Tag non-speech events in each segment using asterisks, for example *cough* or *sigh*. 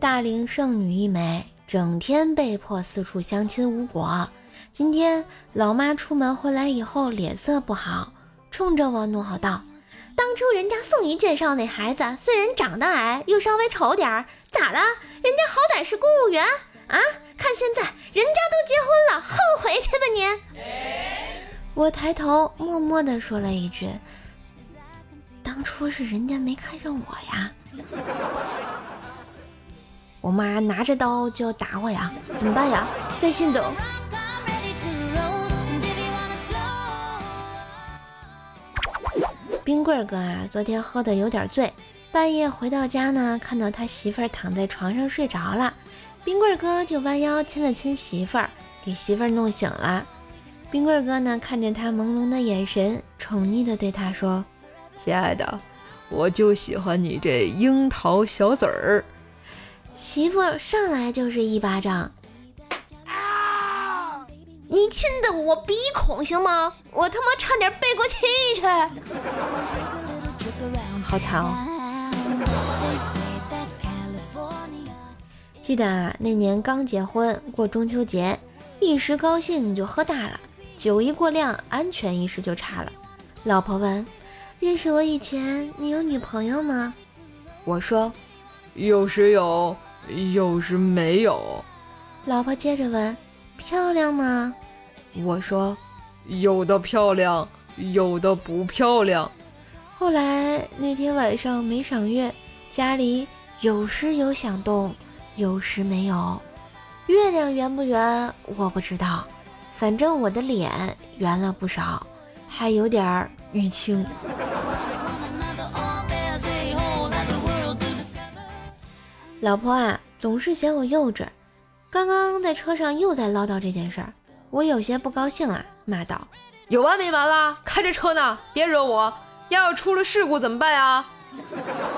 大龄剩女一枚，整天被迫四处相亲无果。今天老妈出门回来以后，脸色不好，冲着我怒吼道：“当初人家宋姨介绍那孩子，虽然长得矮，又稍微丑点儿，咋了？人家好歹是公务员啊！看现在人家都结婚了，后悔去吧你！”我抬头默默地说了一句：“当初是人家没看上我呀。”我妈拿着刀就要打我呀，怎么办呀？在线等。冰棍哥啊，昨天喝的有点醉，半夜回到家呢，看到他媳妇儿躺在床上睡着了，冰棍哥就弯腰亲了亲媳妇儿，给媳妇儿弄醒了。冰棍哥呢，看着他朦胧的眼神，宠溺的对他说：“亲爱的，我就喜欢你这樱桃小嘴儿。”媳妇上来就是一巴掌，啊！你亲的我鼻孔行吗？我他妈差点背过气去，好惨哦！记得啊，那年刚结婚过中秋节，一时高兴就喝大了，酒一过量，安全意识就差了。老婆问：“认识我以前，你有女朋友吗？”我说：“有时有。”有时没有，老婆接着问：“漂亮吗？”我说：“有的漂亮，有的不漂亮。”后来那天晚上没赏月，家里有时有响动，有时没有。月亮圆不圆我不知道，反正我的脸圆了不少，还有点淤青。老婆啊，总是嫌我幼稚。刚刚在车上又在唠叨这件事儿，我有些不高兴了，骂道：“有完没完啦？开着车呢，别惹我！要是出了事故怎么办啊？”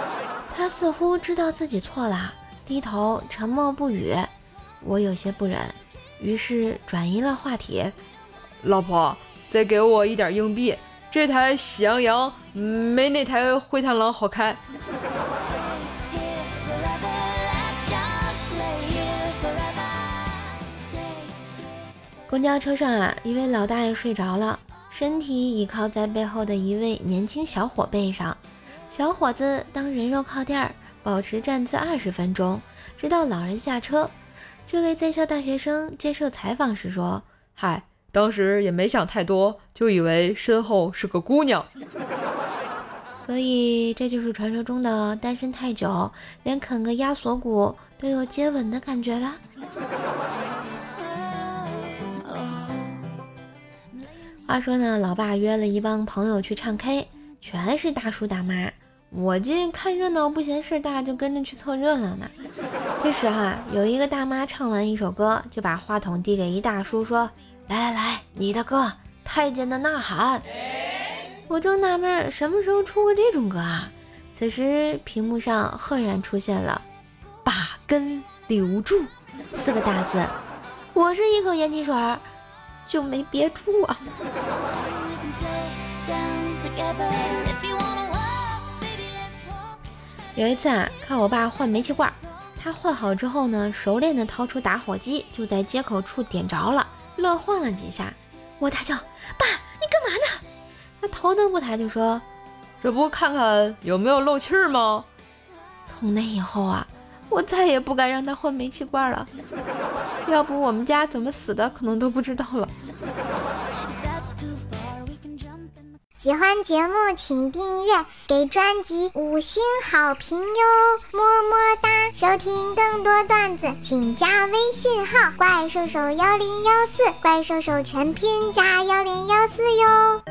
*laughs* 他似乎知道自己错了，低头沉默不语。我有些不忍，于是转移了话题：“老婆，再给我一点硬币，这台喜羊羊没那台灰太狼好开。”公交车上啊，一位老大爷睡着了，身体倚靠在背后的一位年轻小伙背上。小伙子当人肉靠垫，保持站姿二十分钟，直到老人下车。这位在校大学生接受采访时说：“嗨，当时也没想太多，就以为身后是个姑娘。*laughs* 所以这就是传说中的单身太久，连啃个鸭锁骨都有接吻的感觉了。”话说呢，老爸约了一帮朋友去唱 K，全是大叔大妈。我这看热闹不嫌事大，就跟着去凑热闹呢。这时哈，有一个大妈唱完一首歌，就把话筒递给一大叔，说：“来来来，你的歌《太监的呐喊》。”我正纳闷，什么时候出过这种歌啊？此时屏幕上赫然出现了“把根留住”四个大字。我是一口盐汽水儿。就没憋住啊！有一次啊，看我爸换煤气罐，他换好之后呢，熟练的掏出打火机，就在接口处点着了，乐晃了几下。我大叫：“爸，你干嘛呢？”他头都不抬就说：“这不看看有没有漏气儿吗？”从那以后啊。我再也不敢让他换煤气罐了，要不我们家怎么死的可能都不知道了。喜欢节目请订阅，给专辑五星好评哟，么么哒！收听更多段子，请加微信号怪兽手幺零幺四，怪兽手全拼加幺零幺四哟。